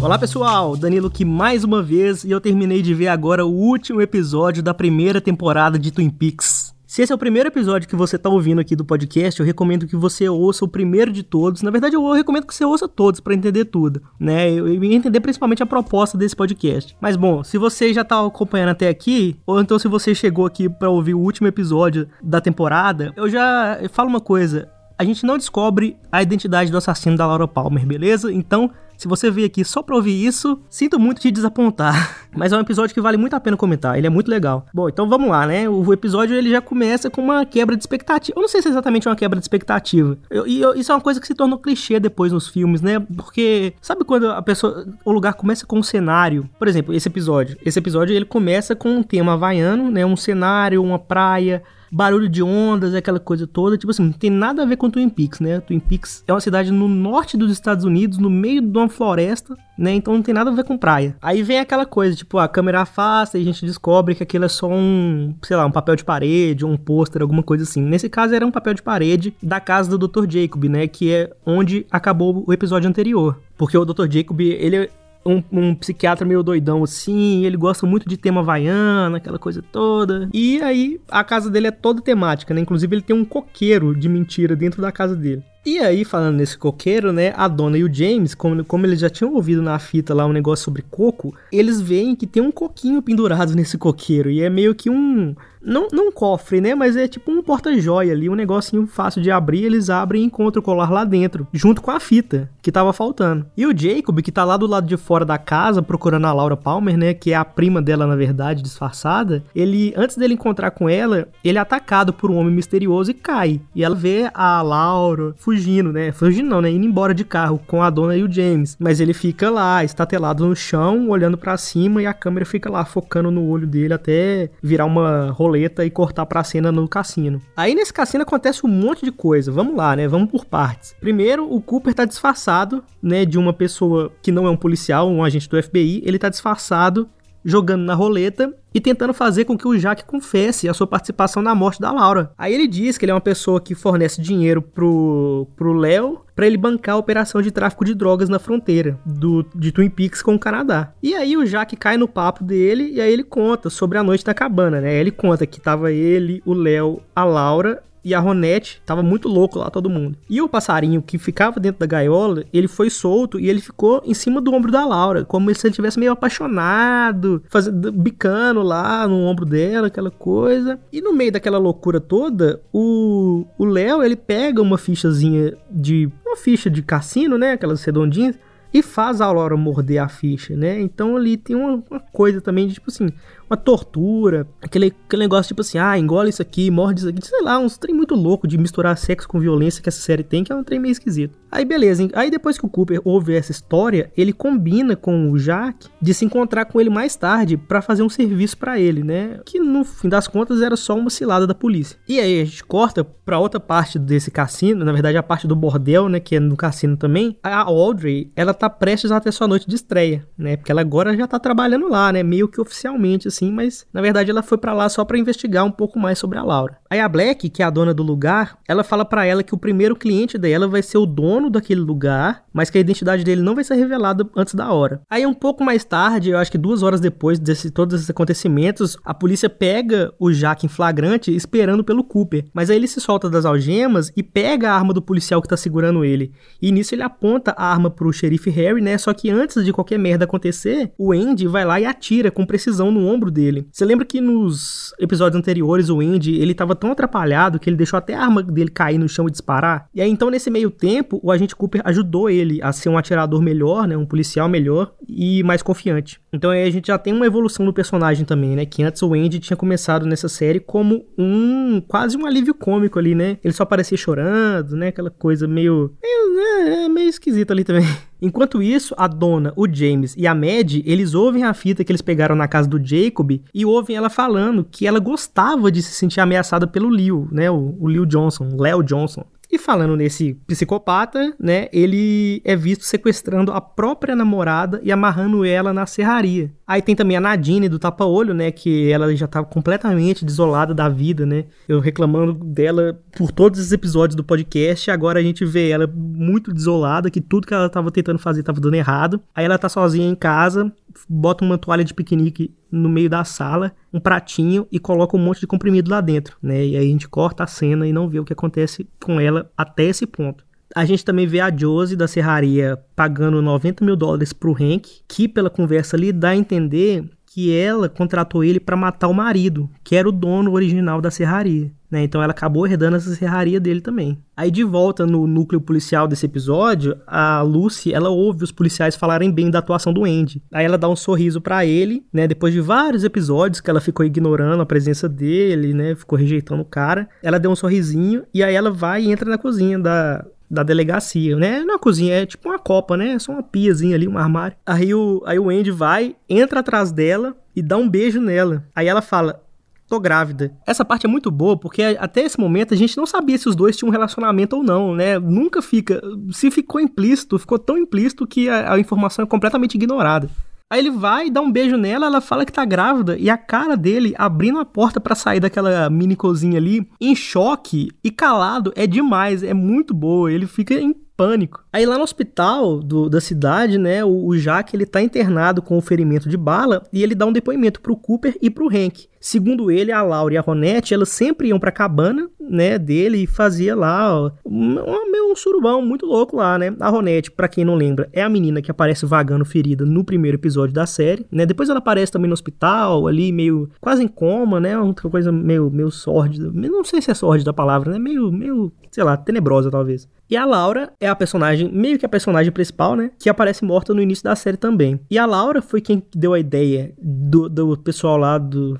Olá pessoal, Danilo aqui mais uma vez e eu terminei de ver agora o último episódio da primeira temporada de Twin Peaks. Se esse é o primeiro episódio que você está ouvindo aqui do podcast, eu recomendo que você ouça o primeiro de todos. Na verdade, eu recomendo que você ouça todos para entender tudo, né? E entender principalmente a proposta desse podcast. Mas bom, se você já está acompanhando até aqui, ou então se você chegou aqui para ouvir o último episódio da temporada, eu já falo uma coisa. A gente não descobre a identidade do assassino da Laura Palmer, beleza? Então, se você veio aqui só pra ouvir isso, sinto muito te desapontar. Mas é um episódio que vale muito a pena comentar, ele é muito legal. Bom, então vamos lá, né? O episódio ele já começa com uma quebra de expectativa. Eu não sei se é exatamente uma quebra de expectativa. e isso é uma coisa que se tornou clichê depois nos filmes, né? Porque sabe quando a pessoa, o lugar começa com um cenário? Por exemplo, esse episódio. Esse episódio ele começa com um tema havaiano, né? Um cenário, uma praia, barulho de ondas, aquela coisa toda. Tipo assim, não tem nada a ver com Twin Peaks, né? Twin Peaks é uma cidade no norte dos Estados Unidos, no meio de uma floresta, né? Então não tem nada a ver com praia. Aí vem aquela coisa, tipo, a câmera afasta e a gente descobre que aquilo é só um, sei lá, um papel de parede, um pôster, alguma coisa assim. Nesse caso era um papel de parede da casa do Dr. Jacob, né? Que é onde acabou o episódio anterior. Porque o Dr. Jacob, ele um, um, psiquiatra meio doidão assim, ele gosta muito de tema vaiana, aquela coisa toda. E aí a casa dele é toda temática, né? Inclusive ele tem um coqueiro de mentira dentro da casa dele. E aí, falando nesse coqueiro, né, a dona e o James, como, como eles já tinham ouvido na fita lá um negócio sobre coco, eles veem que tem um coquinho pendurado nesse coqueiro. E é meio que um, não, não um cofre, né? Mas é tipo um porta-joia ali, um negocinho fácil de abrir. Eles abrem e encontram o colar lá dentro, junto com a fita que tava faltando. E o Jacob, que tá lá do lado de fora da casa procurando a Laura Palmer, né? Que é a prima dela, na verdade, disfarçada. Ele, antes dele encontrar com ela, ele é atacado por um homem misterioso e cai. E ela vê a Laura fugindo, né? Fugindo não, né? Indo embora de carro com a dona e o James. Mas ele fica lá, estatelado no chão, olhando para cima e a câmera fica lá focando no olho dele até virar uma roleta e cortar pra cena no cassino. Aí nesse cassino acontece um monte de coisa. Vamos lá, né? Vamos por partes. Primeiro, o Cooper tá disfarçado, né, de uma pessoa que não é um policial, um agente do FBI. Ele tá disfarçado jogando na roleta e tentando fazer com que o Jack confesse a sua participação na morte da Laura. Aí ele diz que ele é uma pessoa que fornece dinheiro pro pro Léo para ele bancar a operação de tráfico de drogas na fronteira do de Twin Peaks com o Canadá. E aí o Jack cai no papo dele e aí ele conta sobre a noite da cabana, né? Ele conta que tava ele, o Léo, a Laura e a Ronette tava muito louco lá, todo mundo. E o passarinho que ficava dentro da gaiola, ele foi solto e ele ficou em cima do ombro da Laura, como se ele tivesse meio apaixonado, fazendo, bicando lá no ombro dela, aquela coisa. E no meio daquela loucura toda, o Léo, ele pega uma fichazinha de. Uma ficha de cassino, né? Aquelas redondinhas e faz a Laura morder a ficha, né? Então ali tem uma, uma, coisa também de tipo assim, uma tortura, aquele, aquele negócio tipo assim, ah, engole isso aqui, morde isso aqui, sei lá, uns trem muito louco de misturar sexo com violência que essa série tem, que é um trem meio esquisito. Aí beleza, hein? aí depois que o Cooper ouve essa história, ele combina com o Jack de se encontrar com ele mais tarde para fazer um serviço para ele, né? Que no fim das contas era só uma cilada da polícia. E aí a gente corta para outra parte desse cassino, na verdade a parte do bordel, né, que é no cassino também. A Audrey, ela tá prestes a ter sua noite de estreia, né? Porque ela agora já tá trabalhando lá, né, meio que oficialmente assim mas na verdade ela foi para lá só para investigar um pouco mais sobre a Laura. Aí a Black, que é a dona do lugar, ela fala para ela que o primeiro cliente dela vai ser o dono daquele lugar, mas que a identidade dele não vai ser revelada antes da hora. Aí um pouco mais tarde, eu acho que duas horas depois de todos esses acontecimentos, a polícia pega o Jack em flagrante esperando pelo Cooper. Mas aí ele se solta das algemas e pega a arma do policial que tá segurando ele. E nisso ele aponta a arma pro xerife Harry, né? Só que antes de qualquer merda acontecer, o Andy vai lá e atira com precisão no ombro dele. Você lembra que nos episódios anteriores o Andy, ele tava tão atrapalhado que ele deixou até a arma dele cair no chão e disparar? E aí então nesse meio tempo, o agente Cooper ajudou ele a ser um atirador melhor, né, um policial melhor e mais confiante. Então aí a gente já tem uma evolução do personagem também, né, que antes o Andy tinha começado nessa série como um quase um alívio cômico ali, né? Ele só parecia chorando, né, aquela coisa meio meio, né, meio esquisita ali também. Enquanto isso, a dona, o James e a Mad, eles ouvem a fita que eles pegaram na casa do Jacob e ouvem ela falando que ela gostava de se sentir ameaçada pelo Leo, né? O, o Leo Johnson, Léo Johnson. E falando nesse psicopata, né, ele é visto sequestrando a própria namorada e amarrando ela na serraria. Aí tem também a Nadine do Tapa-Olho, né? Que ela já tava completamente desolada da vida, né? Eu reclamando dela por todos os episódios do podcast. Agora a gente vê ela muito desolada, que tudo que ela tava tentando fazer tava dando errado. Aí ela tá sozinha em casa, bota uma toalha de piquenique no meio da sala, um pratinho e coloca um monte de comprimido lá dentro, né? E aí a gente corta a cena e não vê o que acontece com ela até esse ponto. A gente também vê a Josie da serraria pagando 90 mil dólares pro Hank, que pela conversa ali dá a entender que ela contratou ele para matar o marido, que era o dono original da serraria. Né? Então ela acabou herdando essa serraria dele também. Aí de volta no núcleo policial desse episódio, a Lucy, ela ouve os policiais falarem bem da atuação do Andy. Aí ela dá um sorriso para ele, né? Depois de vários episódios que ela ficou ignorando a presença dele, né? Ficou rejeitando o cara. Ela deu um sorrisinho e aí ela vai e entra na cozinha da, da delegacia, né? Não é uma cozinha, é tipo uma copa, né? É só uma piazinha ali, um armário. Aí o, aí o Andy vai, entra atrás dela e dá um beijo nela. Aí ela fala: tô grávida. Essa parte é muito boa porque até esse momento a gente não sabia se os dois tinham um relacionamento ou não, né? Nunca fica. Se ficou implícito, ficou tão implícito que a, a informação é completamente ignorada. Aí ele vai, dá um beijo nela, ela fala que tá grávida e a cara dele abrindo a porta para sair daquela mini cozinha ali, em choque e calado, é demais, é muito boa. Ele fica em pânico. Aí lá no hospital do, da cidade, né, o, o Jack ele tá internado com o ferimento de bala e ele dá um depoimento pro Cooper e pro Hank. Segundo ele, a Laura e a Ronette, elas sempre iam pra cabana, né, dele e fazia lá, ó, um, um, um surubão muito louco lá, né. A Ronette, para quem não lembra, é a menina que aparece vagando ferida no primeiro episódio da série, né. Depois ela aparece também no hospital, ali meio quase em coma, né, outra coisa meio meio sórdida. Não sei se é sórdida a palavra, né, meio meio, sei lá, tenebrosa talvez. E a Laura é a personagem, meio que a personagem principal, né? Que aparece morta no início da série também. E a Laura foi quem deu a ideia do, do pessoal lá do,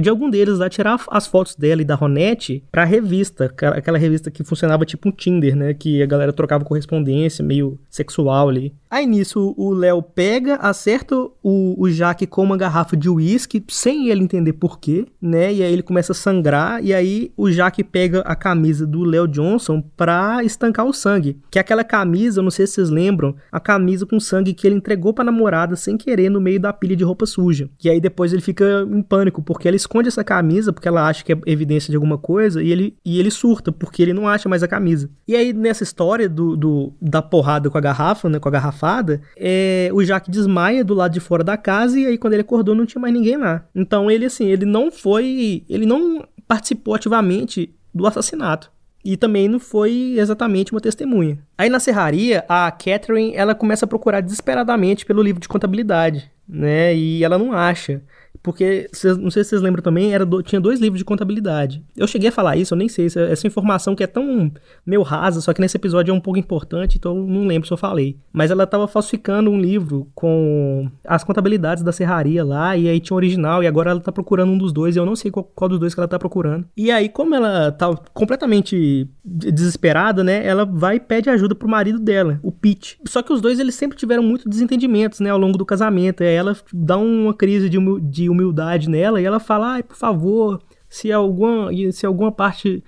de algum deles lá, tirar as fotos dela e da Ronette pra revista, aquela revista que funcionava tipo um Tinder, né? Que a galera trocava correspondência, meio sexual ali. Aí nisso o Léo pega, acerta o, o Jaque com uma garrafa de uísque, sem ele entender porquê, né? E aí ele começa a sangrar, e aí o Jaque pega a camisa do Léo Johnson pra estancar o sangue. Que é aquela camisa, eu não sei se vocês lembram, a camisa com sangue que ele entregou pra namorada sem querer no meio da pilha de roupa suja. Que aí depois ele fica em pânico, porque ela esconde essa camisa, porque ela acha que é evidência de alguma coisa, e ele, e ele surta, porque ele não acha mais a camisa. E aí nessa história do, do da porrada com a garrafa, né? Com a garrafa garrafada, é, o Jack desmaia do lado de fora da casa e aí quando ele acordou não tinha mais ninguém lá. Então ele assim, ele não foi, ele não participou ativamente do assassinato. E também não foi exatamente uma testemunha. Aí na serraria, a Catherine, ela começa a procurar desesperadamente pelo livro de contabilidade, né? E ela não acha. Porque, não sei se vocês lembram também, era do, tinha dois livros de contabilidade. Eu cheguei a falar isso, eu nem sei. Essa, essa informação que é tão meio rasa, só que nesse episódio é um pouco importante, então eu não lembro se eu falei. Mas ela estava falsificando um livro com as contabilidades da serraria lá, e aí tinha o original, e agora ela tá procurando um dos dois, e eu não sei qual, qual dos dois que ela tá procurando. E aí, como ela tá completamente desesperada, né, ela vai e pede ajuda pro marido dela, o Pete. Só que os dois, eles sempre tiveram muitos desentendimentos, né, ao longo do casamento. E aí ela dá uma crise de, de humildade nela e ela fala: ai, por favor, se alguma, se alguma parte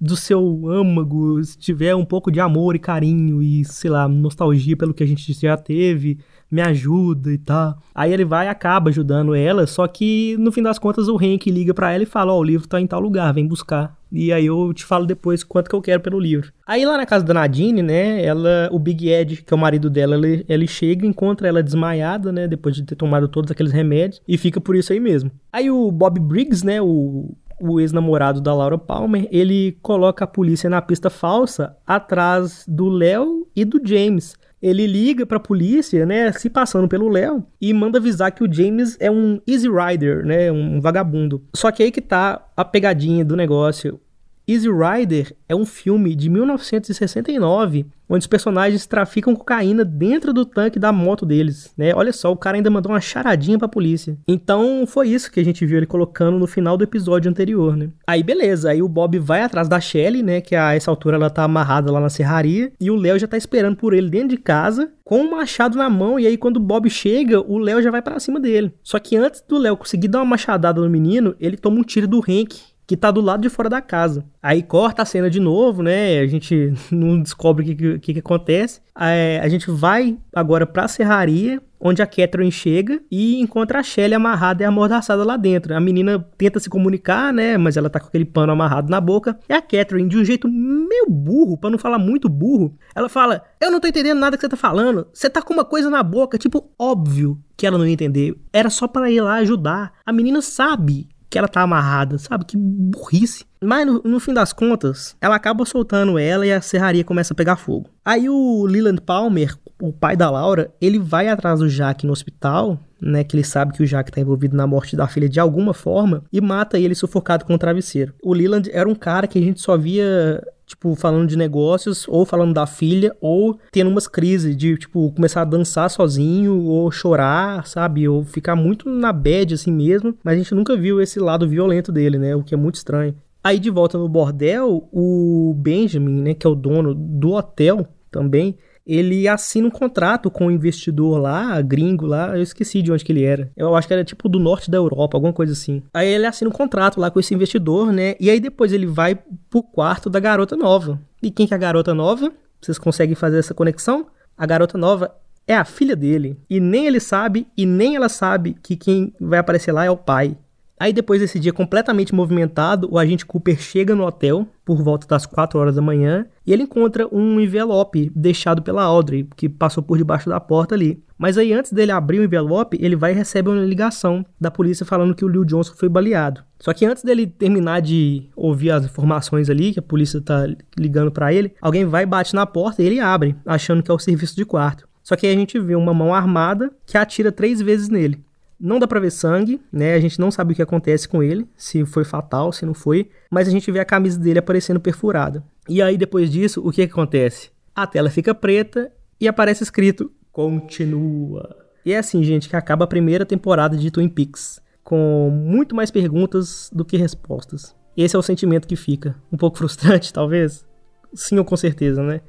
do seu âmago tiver um pouco de amor e carinho e, sei lá, nostalgia pelo que a gente já teve, me ajuda e tal. Aí ele vai e acaba ajudando ela, só que no fim das contas o Hank liga para ela e fala: Ó, oh, o livro tá em tal lugar, vem buscar. E aí eu te falo depois quanto que eu quero pelo livro. Aí lá na casa da Nadine, né, ela, o Big Ed, que é o marido dela, ele, ele chega, encontra ela desmaiada, né, depois de ter tomado todos aqueles remédios, e fica por isso aí mesmo. Aí o Bob Briggs, né, o, o ex-namorado da Laura Palmer, ele coloca a polícia na pista falsa atrás do Léo e do James ele liga pra polícia, né, se passando pelo Léo, e manda avisar que o James é um easy rider, né, um vagabundo. Só que aí que tá a pegadinha do negócio. Easy Rider é um filme de 1969 onde os personagens traficam cocaína dentro do tanque da moto deles, né? Olha só, o cara ainda mandou uma charadinha pra polícia. Então foi isso que a gente viu ele colocando no final do episódio anterior, né? Aí beleza, aí o Bob vai atrás da Shelly, né? Que a essa altura ela tá amarrada lá na serraria. E o Léo já tá esperando por ele dentro de casa, com um machado na mão. E aí quando o Bob chega, o Léo já vai para cima dele. Só que antes do Léo conseguir dar uma machadada no menino, ele toma um tiro do Hank, que tá do lado de fora da casa. Aí corta a cena de novo, né? A gente não descobre o que, que, que, acontece. É, a gente vai agora pra serraria, onde a Catherine chega e encontra a Shelley amarrada e amordaçada lá dentro. A menina tenta se comunicar, né, mas ela tá com aquele pano amarrado na boca. E a Catherine, de um jeito meio burro, para não falar muito burro, ela fala: Eu não tô entendendo nada que você tá falando. Você tá com uma coisa na boca, tipo, óbvio que ela não ia entender. Era só para ir lá ajudar. A menina sabe que ela tá amarrada, sabe? Que burrice. Mas no, no, fim das contas, ela acaba soltando ela e a serraria começa a pegar fogo. Aí o Leland Palmer, o pai da Laura, ele vai atrás do Jack no hospital, né? Que ele sabe que o Jack tá envolvido na morte da filha de alguma forma e mata ele sufocado com o travesseiro. O Leland era um cara que a gente só via tipo, falando de negócios, ou falando da filha, ou tendo umas crises de, tipo, começar a dançar sozinho, ou chorar, sabe? Ou ficar muito na bad assim mesmo. Mas a gente nunca viu esse lado violento dele, né? O que é muito estranho. Aí de volta no bordel, o Benjamin, né, que é o dono do hotel também, ele assina um contrato com um investidor lá, gringo lá, eu esqueci de onde que ele era. Eu acho que era tipo do norte da Europa, alguma coisa assim. Aí ele assina um contrato lá com esse investidor, né? E aí depois ele vai pro quarto da garota nova. E quem que é a garota nova? Vocês conseguem fazer essa conexão? A garota nova é a filha dele. E nem ele sabe, e nem ela sabe que quem vai aparecer lá é o pai. Aí depois desse dia completamente movimentado, o agente Cooper chega no hotel por volta das 4 horas da manhã e ele encontra um envelope deixado pela Audrey, que passou por debaixo da porta ali. Mas aí antes dele abrir o envelope, ele vai e recebe uma ligação da polícia falando que o Lil Johnson foi baleado. Só que antes dele terminar de ouvir as informações ali, que a polícia tá ligando para ele, alguém vai bate na porta e ele abre, achando que é o serviço de quarto. Só que aí a gente vê uma mão armada que atira três vezes nele. Não dá pra ver sangue, né? A gente não sabe o que acontece com ele, se foi fatal, se não foi, mas a gente vê a camisa dele aparecendo perfurada. E aí depois disso, o que, que acontece? A tela fica preta e aparece escrito continua. E é assim, gente, que acaba a primeira temporada de Twin Peaks, com muito mais perguntas do que respostas. Esse é o sentimento que fica. Um pouco frustrante, talvez? Sim, ou com certeza, né?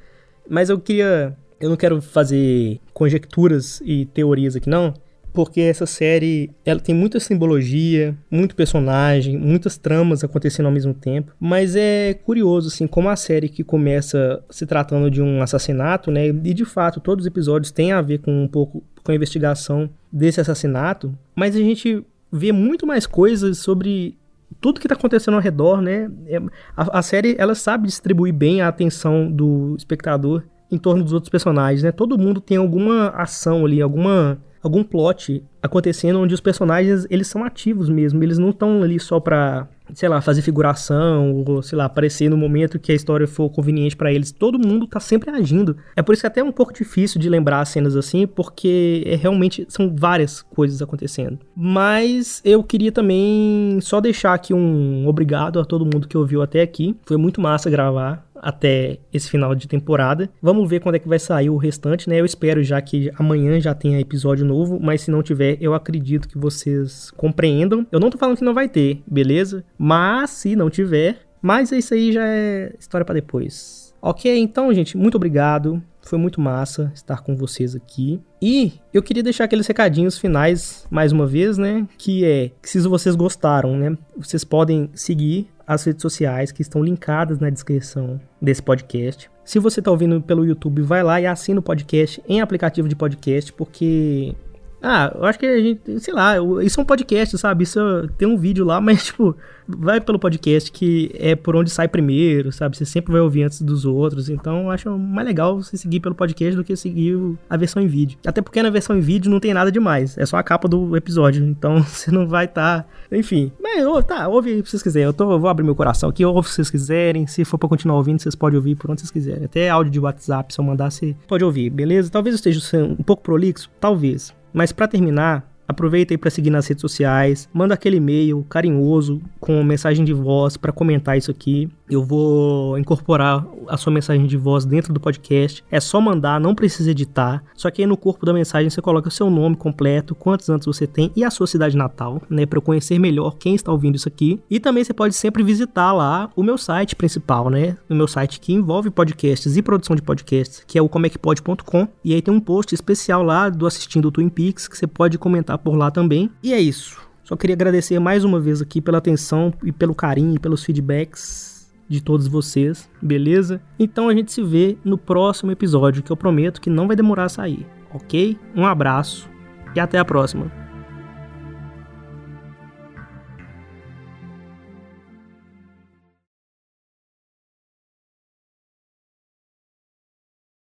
Mas eu queria. Eu não quero fazer conjecturas e teorias aqui, não porque essa série ela tem muita simbologia, muito personagem, muitas tramas acontecendo ao mesmo tempo, mas é curioso assim como a série que começa se tratando de um assassinato, né? E de fato todos os episódios têm a ver com um pouco com a investigação desse assassinato, mas a gente vê muito mais coisas sobre tudo que está acontecendo ao redor, né? É, a, a série ela sabe distribuir bem a atenção do espectador em torno dos outros personagens, né? Todo mundo tem alguma ação ali, alguma algum plot acontecendo onde os personagens eles são ativos mesmo, eles não estão ali só pra, sei lá, fazer figuração ou, sei lá, aparecer no momento que a história for conveniente para eles. Todo mundo tá sempre agindo. É por isso que é até um pouco difícil de lembrar cenas assim, porque é realmente são várias coisas acontecendo. Mas eu queria também só deixar aqui um obrigado a todo mundo que ouviu até aqui. Foi muito massa gravar até esse final de temporada. Vamos ver quando é que vai sair o restante, né? Eu espero já que amanhã já tenha episódio novo, mas se não tiver, eu acredito que vocês compreendam. Eu não tô falando que não vai ter, beleza? Mas se não tiver, mas isso aí já é história para depois. Ok, então, gente, muito obrigado. Foi muito massa estar com vocês aqui. E eu queria deixar aqueles recadinhos finais mais uma vez, né? Que é que se vocês gostaram, né? Vocês podem seguir as redes sociais que estão linkadas na descrição desse podcast. Se você está ouvindo pelo YouTube, vai lá e assina o podcast em aplicativo de podcast, porque ah, eu acho que a gente, sei lá, isso é um podcast, sabe? Isso tem um vídeo lá, mas tipo, vai pelo podcast que é por onde sai primeiro, sabe? Você sempre vai ouvir antes dos outros. Então eu acho mais legal você seguir pelo podcast do que seguir a versão em vídeo. Até porque na versão em vídeo não tem nada demais. É só a capa do episódio. Então você não vai estar. Tá... Enfim. Mas tá, ouve se vocês quiserem. Eu, tô, vou abrir meu coração aqui, ouve se vocês quiserem. Se for pra continuar ouvindo, vocês podem ouvir por onde vocês quiserem. Até áudio de WhatsApp, se eu mandar, você pode ouvir, beleza? Talvez eu esteja sendo um pouco prolixo, talvez. Mas para terminar, Aproveita aí para seguir nas redes sociais, manda aquele e-mail carinhoso com mensagem de voz para comentar isso aqui. Eu vou incorporar a sua mensagem de voz dentro do podcast. É só mandar, não precisa editar. Só que aí no corpo da mensagem você coloca o seu nome completo, quantos anos você tem e a sua cidade natal, né, para eu conhecer melhor quem está ouvindo isso aqui. E também você pode sempre visitar lá o meu site principal, né? O meu site que envolve podcasts e produção de podcasts, que é o comecpod.com. E aí tem um post especial lá do assistindo Twin Peaks que você pode comentar por lá também. E é isso. Só queria agradecer mais uma vez aqui pela atenção e pelo carinho e pelos feedbacks de todos vocês, beleza? Então a gente se vê no próximo episódio, que eu prometo que não vai demorar a sair, ok? Um abraço e até a próxima.